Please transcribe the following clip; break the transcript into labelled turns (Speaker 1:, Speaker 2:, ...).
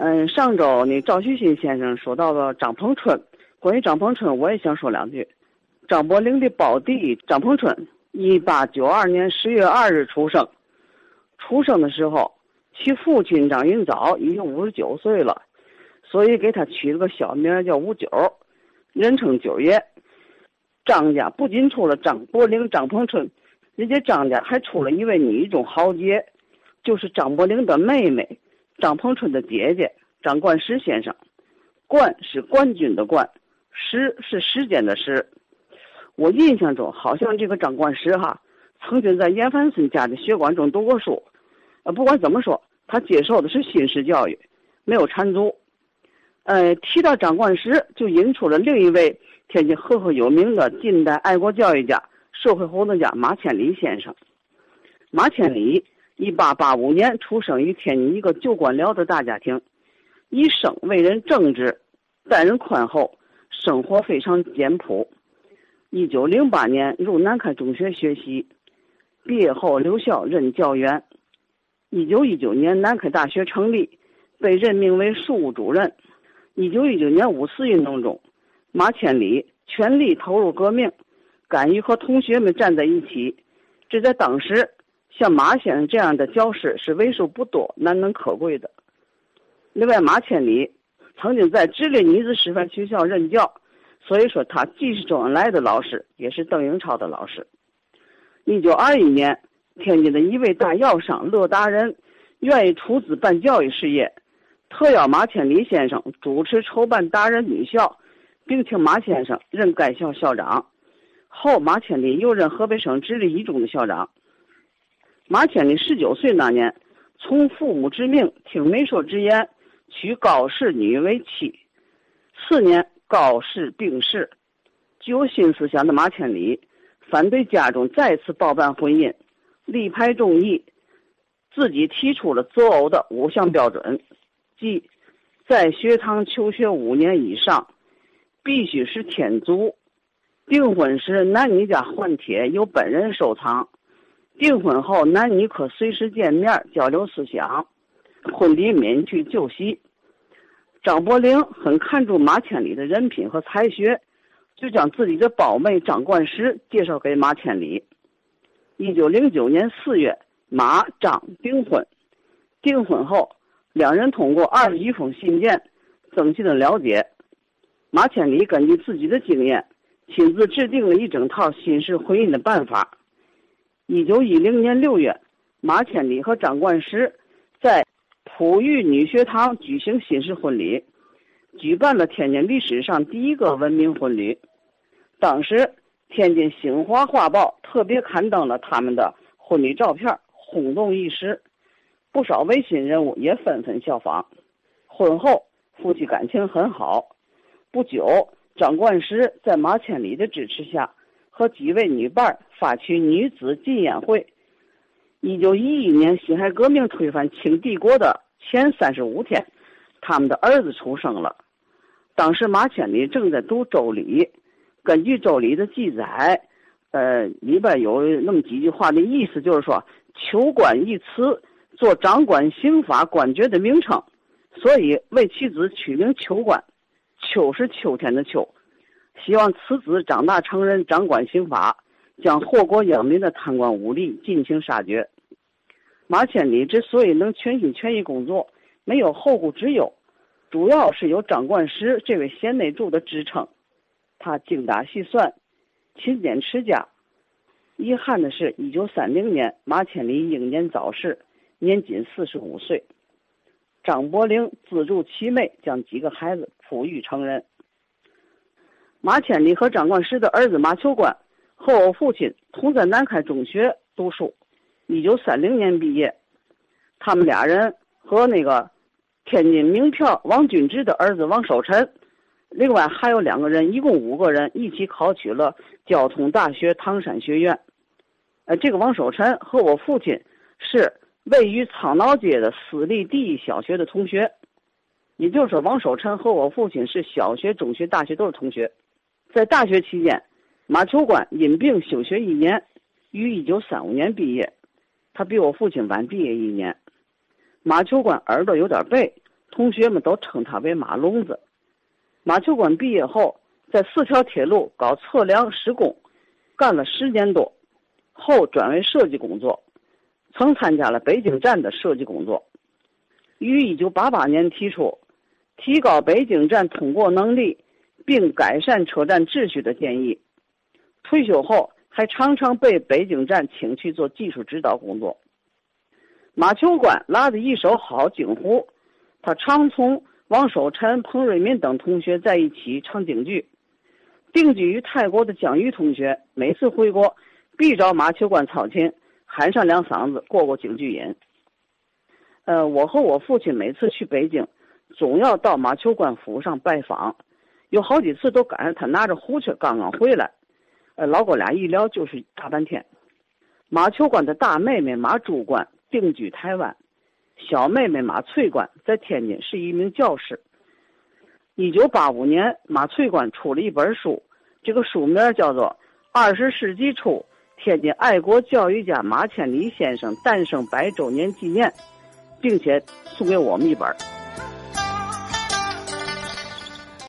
Speaker 1: 嗯，上周那赵旭新先生说到了张鹏春，关于张鹏春，我也想说两句。张伯苓的胞弟张鹏春，一八九二年十月二日出生。出生的时候，其父亲张云藻已经五十九岁了，所以给他取了个小名叫五九，人称九爷。张家不仅出了张伯苓、张鹏春，人家张家还出了一位女中豪杰，就是张伯苓的妹妹。张鹏春的姐姐张冠石先生，冠是冠军的冠，石是时间的时。我印象中好像这个张冠石哈，曾经在严凡森家的学馆中读过书。呃，不管怎么说，他接受的是新式教育，没有缠足。呃，提到张冠石，就引出了另一位天津赫赫有名的近代爱国教育家、社会活动家马千里先生。马千里。一八八五年出生于天津一个旧官僚的大家庭，一生为人正直，待人宽厚，生活非常简朴。一九零八年入南开中学学习，毕业后留校任教员。一九一九年南开大学成立，被任命为庶务主任。一九一九年五四运动中，马千里全力投入革命，敢于和同学们站在一起，这在当时。像马先生这样的教师是为数不多、难能可贵的。另外，马千里曾经在直隶女子师范学校任教，所以说他既是周恩来的老师，也是邓颖超的老师。一九二一年，天津的一位大药商乐达人愿意出资办教育事业，特邀马千里先生主持筹办达人女校，并请马先生任该校校长。后，马千里又任河北省直隶一中的校长。马千里十九岁那年，从父母之命，听媒妁之言，娶高氏女为妻。次年，高氏病逝，具有新思想的马千里反对家中再次包办婚姻，力排众议，自己提出了择偶的五项标准，即在学堂求学五年以上，必须是天族，订婚时男女家换帖由本人收藏。订婚后，男女可随时见面交流思想，婚礼免去酒席。张伯苓很看重马千里的人品和才学，就将自己的胞妹张冠石介绍给马千里。一九零九年四月，马张订婚。订婚后，两人通过二十一封信件，增进了了解。马千里根据自己的经验，亲自制定了一整套新式婚姻的办法。一九一零年六月，马千里和张冠石在普育女学堂举行新式婚礼，举办了天津历史上第一个文明婚礼。当时，《天津新华画报》特别刊登了他们的婚礼照片，轰动一时。不少维新人物也纷纷效仿。婚后，夫妻感情很好。不久，张冠石在马千里的支持下。和几位女伴发起女子禁烟会。一九一一年辛亥革命推翻清帝国的前三十五天，他们的儿子出生了。当时马千里正在读《周礼》，根据《周礼》的记载，呃，里边有那么几句话的意思，就是说“秋官”一词做掌管刑法官爵的名称，所以为其子取名“秋官”。秋是秋天的秋。希望此子长大成人，掌管刑法，将祸国殃民的贪官污吏尽情杀绝。马千里之所以能全心全意工作，没有后顾之忧，主要是有张冠石这位贤内助的支撑。他精打细算，勤俭持家。遗憾的是，一九三零年，马千里英年早逝，年仅四十五岁。张伯苓资助其妹，将几个孩子抚育成人。马千里和张冠石的儿子马秋官和我父亲同在南开中学读书，一九三零年毕业。他们俩人和那个天津名票王君之的儿子王守臣，另外还有两个人，一共五个人一起考取了交通大学唐山学院。呃，这个王守臣和我父亲是位于苍老街的私立第一小学的同学，也就是说，王守臣和我父亲是小学、中学、大学都是同学。在大学期间，马秋官因病休学一年，于一九三五年毕业。他比我父亲晚毕业一年。马秋官耳朵有点背，同学们都称他为马聋子。马秋官毕业后，在四条铁路搞测量施工，干了十年多，后转为设计工作，曾参加了北京站的设计工作。于一九八八年提出提高北京站通过能力，并改善车站秩序的建议。退休后，还常常被北京站请去做技术指导工作。马秋官拉着一手好京胡，他常从王守臣、彭瑞敏等同学在一起唱京剧。定居于泰国的江瑜同学，每次回国必找马秋官操琴，喊上两嗓子，过过京剧瘾。呃，我和我父亲每次去北京，总要到马秋官府上拜访，有好几次都赶上他拿着胡琴刚刚回来。呃，老哥俩一聊就是大半天。马秋官的大妹妹马珠官定居台湾，小妹妹马翠官在天津是一名教师。一九八五年，马翠官出了一本书，这个书名叫做《二十世纪初天津爱国教育家马千里先生诞生百周年纪念》，并且送给我们一本。